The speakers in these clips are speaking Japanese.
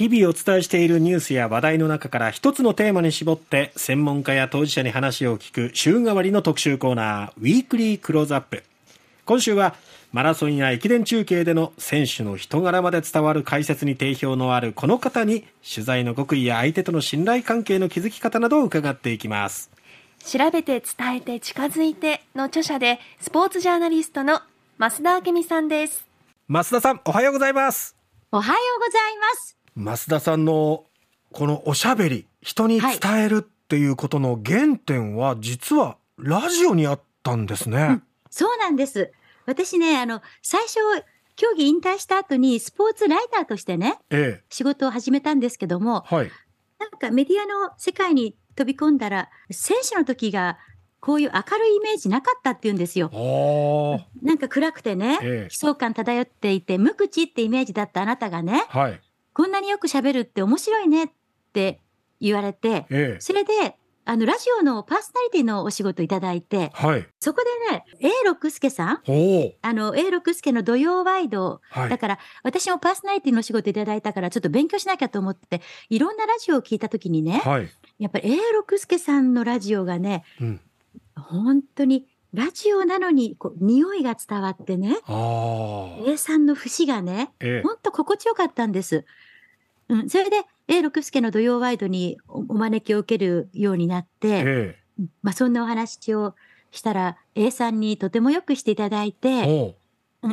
日々お伝えしているニュースや話題の中から一つのテーマに絞って専門家や当事者に話を聞く週替わりの特集コーナーウィークリークローズアップ今週はマラソンや駅伝中継での選手の人柄まで伝わる解説に定評のあるこの方に取材の極意や相手との信頼関係の築き方などを伺っていきます。調べて伝えて近づいての著者でスポーツジャーナリストの増田明美さんです。増田さんおはようございます。おはようございます増田さんのこのおしゃべり人に伝えるっていうことの原点は実はラジオにあったんですね、うん、そうなんです。私ね、あの、最初、競技引退した後にスポーツライターとしてね、ええ、仕事を始めたんですけども、はい、なんかメディアの世界に飛び込んだら、選手の時がこういう明るいイメージなかったって言うんですよ。なんか暗くてね、ええ、悲壮感漂っていて、無口ってイメージだったあなたがね、はい、こんなによく喋るって面白いねって言われて、ええ、それであの、ラジオのパーソナリティのお仕事いただいて、はい、そこでね、A 六輔さん、あの、A 六輔の土曜ワイド、はい、だから、私もパーソナリティのお仕事いただいたから、ちょっと勉強しなきゃと思って、いろんなラジオを聞いたときにね、はい、やっぱり A 六輔さんのラジオがね、うん、本当に、ラジオなのに、こう、匂いが伝わってね、A さんの節がね、本当心地よかったんです。うん、それで、A 六輔の土曜ワイドにお招きを受けるようになって、ええ、まあ、そんなお話をしたら A さんにとてもよくしていただいて、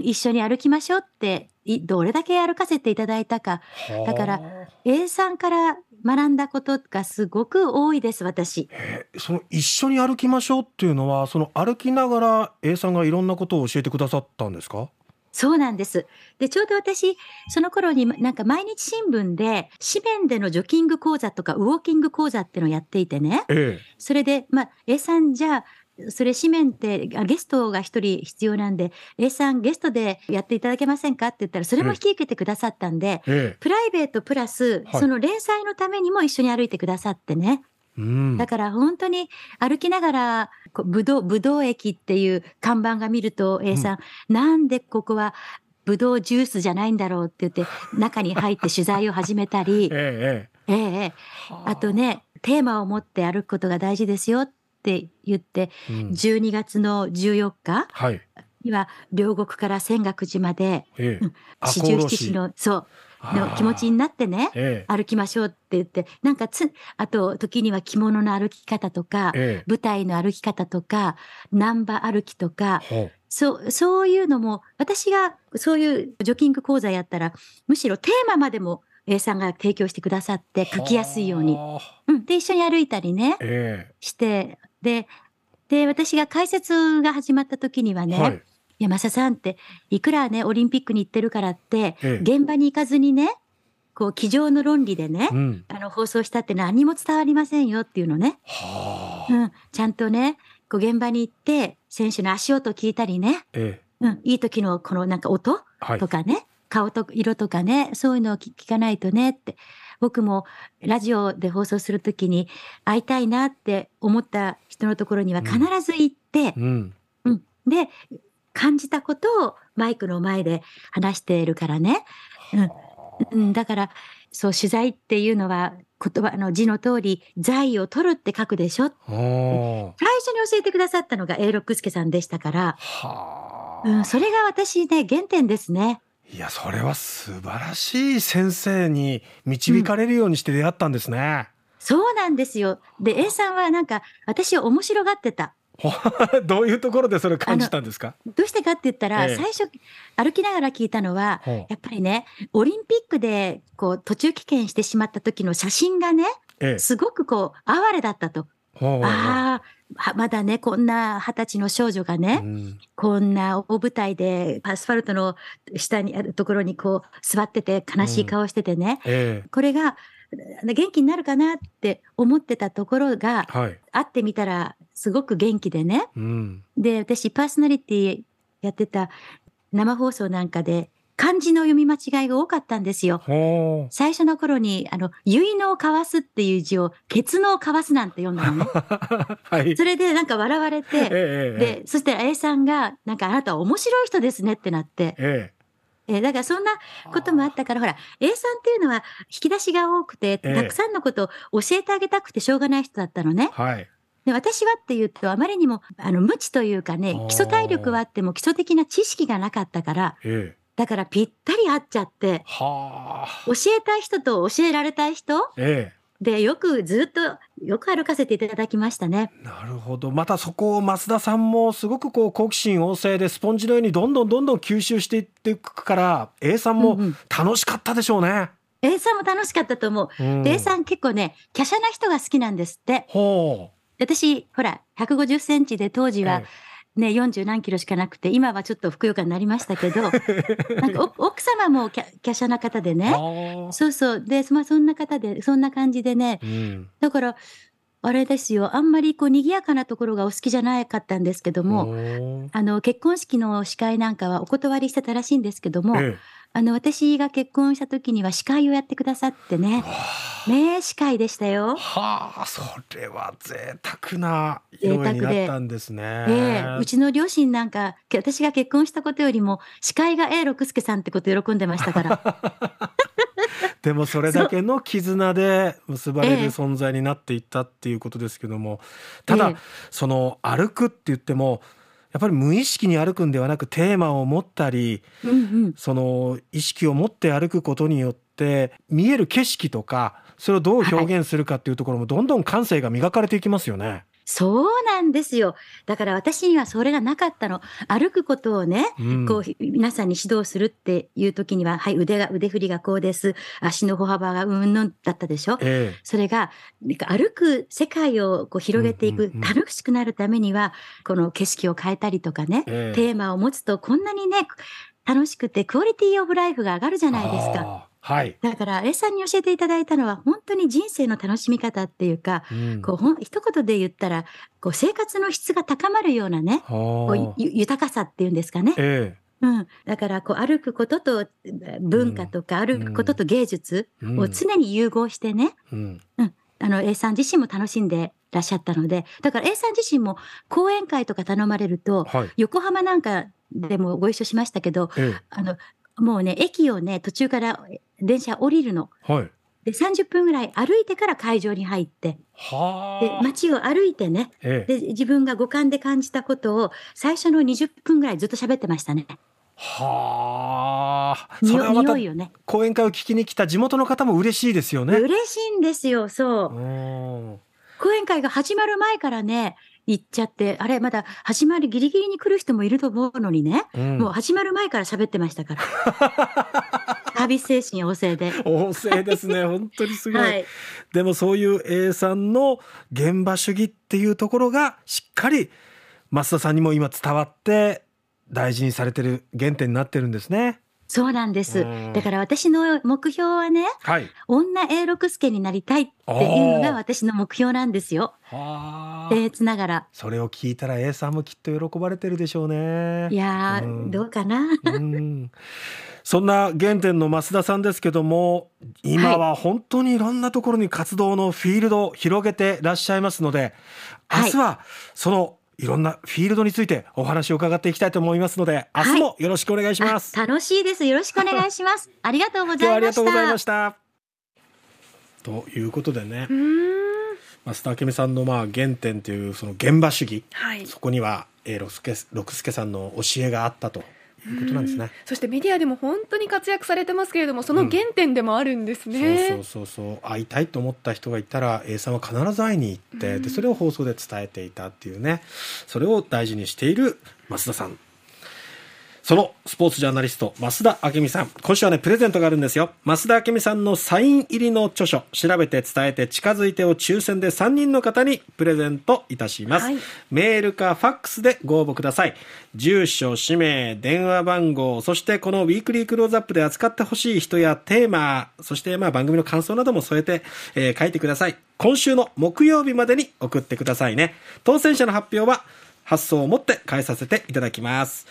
一緒に歩きましょうってどれだけ歩かせていただいたか。だから A さんから学んだことがすごく多いです私、その一緒に歩きましょうっていうのはその歩きながら A さんがいろんなことを教えてくださったんですか？そうなんです。で、ちょうど私、その頃になんか毎日新聞で、紙面でのジョギング講座とかウォーキング講座っていうのをやっていてね。ええ、それで、まあ、A さんじゃあ、それ紙面ってゲストが一人必要なんで、A さんゲストでやっていただけませんかって言ったら、それも引き受けてくださったんで、ええ、プライベートプラス、その連載のためにも一緒に歩いてくださってね。うん、だから本当に歩きながら、ぶどう、ぶどう駅っていう看板が見ると、A さん、うん、なんでここはぶどうジュースじゃないんだろうって言って、中に入って取材を始めたり、え えええ、あ。とね、テーマを持って歩くことが大事ですよって言って、うん、12月の14日には、両国から泉岳寺まで、四十七士の、そう、の気持ちになってね、ええ、歩きましょうって言って、なんかつ、あと時には着物の歩き方とか、え、舞台の歩き方とか、南波歩きとか、そう、そういうのも、私がそういうジョギング講座やったら、むしろテーマまでも A さんが提供してくださって書きやすいように。うん。で、一緒に歩いたりね、して、で、で、私が解説が始まった時にはね、はい山佐さんって、いくらね、オリンピックに行ってるからって、ええ、現場に行かずにね、こう、机上の論理でね、うん、あの、放送したって何も伝わりませんよっていうのね。はあ、うん。ちゃんとね、こう、現場に行って、選手の足音聞いたりね、ええ、うん、いい時のこのなんか音とかね、はい、顔と色とかね、そういうのを聞かないとねって。僕もラジオで放送するときに会いたいなって思った人のところには必ず行って、うん、うん、で、感じたことをマイクの前で話しているからね。うん、だから、そう、取材っていうのは、言葉の字の通り、財を取るって書くでしょ。最初に教えてくださったのが A 六輔さんでしたから、うん、それが私ね、原点ですね。いや、それは素晴らしい先生に導かれるようにして出会ったんですね。うん、そうなんですよ。で、A さんはなんか、私を面白がってた。どういうところでそれ感じたんですか？どうしてかって言ったら、ええ、最初歩きながら聞いたのは、やっぱりねオリンピックでこう途中棄権してしまった時の写真がね、え、すごくこう哀れだったと。ああまだねこんな二十歳の少女がね、うん、こんな大舞台でアスファルトの下にあるところにこう座ってて悲しい顔しててね、うん、これが元気になるかなって思ってたところが、はい、会ってみたらすごく元気でね。うん、で、私パーソナリティやってた生放送なんかで漢字の読み間違いが多かったんですよ。最初の頃に、あの、結の交わすっていう字を、ケツの交わすなんて読んだのね。はい、それでなんか笑われて、ええ、で、そしたら A さんが、なんかあなた面白い人ですねってなって、ええー、だからそんなこともあったから、ほら、A さんっていうのは引き出しが多くて、たくさんのことを教えてあげたくてしょうがない人だったのね。はい。で私はっていうと、あまりにも、あの、無知というかね、基礎体力はあっても基礎的な知識がなかったから、ええ、だからぴったり合っちゃって、はあ、教えたい人と教えられたい人、ええ、で、よくずっと、よく歩かせていただきましたね。なるほど。またそこを増田さんもすごくこう好奇心旺盛でスポンジのようにどんどんどんどん吸収していっていくから、A さんも楽しかったでしょうね。うんうん A さんも楽しかったと思う。うん、A さん結構ね、華奢な人が好きなんですって。ほう。私、ほら、150センチで当時は、ね、40何キロしかなくて、今はちょっとふくよかになりましたけど、なんか奥様も華奢な方でね、そうそう、で、まあ、そんな方で、そんな感じでね、うん、だから、あれですよ、あんまりこう賑やかなところがお好きじゃなかったんですけども、あの結婚式の司会なんかはお断りしてたらしいんですけども、ええ、あの私が結婚した時には司会をやってくださってね、名司会でしたよ。はあ、それは贅沢な披露になったんですね。ええ、うちの両親なんか私が結婚したことよりも司会が A 六輔さんってこと喜んでましたから。でもそれだけの絆で結ばれる存在になっていったっていうことですけども、ただ、その歩くって言ってもやっぱり無意識に歩くんではなくテーマを持ったり、うんうん、その意識を持って歩くことによって見える景色とかそれをどう表現するかっていうところもどんどん感性が磨かれていきますよね。そうなんですよ。だから私にはそれがなかったの。歩くことをね、うん、こう、皆さんに指導するっていう時には、はい、腕が、腕振りがこうです。足の歩幅がうんぬんだったでしょ。ええ、それが、なんか歩く世界をこう広げていく、楽しくなるためには、この景色を変えたりとかね、え、テーマを持つとこんなにね、楽しくてクオリティオブライフが上がるじゃないですか。はい。だから、A さんに教えていただいたのは、本当に人生の楽しみ方っていうか、うん、こう、ほん、一言で言ったら、こう、生活の質が高まるようなね、こう豊かさっていうんですかね。ええ。うん、だからこう歩くことと文化とか歩くことと芸術を常に融合してね、うん、うん、あの A さん自身も楽しんでらっしゃったのでだから A さん自身も講演会とか頼まれると、はい、横浜なんかでもご一緒しましたけど、ええ、あのもうね、駅をね、途中から電車降りるの。はい。で、30分ぐらい歩いてから会場に入って、はで、街を歩いてね、ええ、で、自分が五感で感じたことを最初の20分ぐらいずっと喋ってましたね。はあ。それはまた講演会を聞きに来た地元の方も嬉しいですよね。嬉しいんですよ、そう。講演会が始まる前からね、行っちゃって、あれ、まだ始まるギリギリに来る人もいると思うのにね、うん、もう始まる前から喋ってましたから。サービス精神旺盛で。旺盛ですね。本当にすごい。はい、でもそういう A さんの現場主義っていうところがしっかり増田さんにも今伝わって大事にされてる原点になってるんですね。そうなんです。だから私の目標はね、はい、女 A 六助になりたいっていうのが私の目標なんですよ。僭越ながら。それを聞いたら A さんもきっと喜ばれてるでしょうね。いやー、どうかな。うんそんな原点の増田さんですけども、今は本当にいろんなところに活動のフィールドを広げてらっしゃいますので、明日はそのいろんなフィールドについてお話を伺っていきたいと思いますので、明日もよろしくお願いします。はい、楽しいです。よろしくお願いします。ありがとうございました。ありがとうございました。ということでね、増田明美さんのまあ原点というその現場主義、はい、そこには、えー、六助六助さんの教えがあったということなんですね。そしてメディアでも本当に活躍されてますけれども、その原点でもあるんですね。うん、そうそうそう。会いたいと思った人がいたら A さんは必ず会いに行って、でそれを放送で伝えていたっていうね、それを大事にしている増田さんそのスポーツジャーナリスト、増田明美さん。今週はね、プレゼントがあるんですよ。増田明美さんのサイン入りの著書、調べて伝えて近づいてを抽選で3人の方にプレゼントいたします。はい、メールかファックスでご応募ください。住所、氏名、電話番号、そしてこのウィークリークローズアップで扱ってほしい人やテーマ、そしてまあ番組の感想なども添えて、えー、書いてください。今週の木曜日までに送ってくださいね。当選者の発表は発送をもって返させていただきます。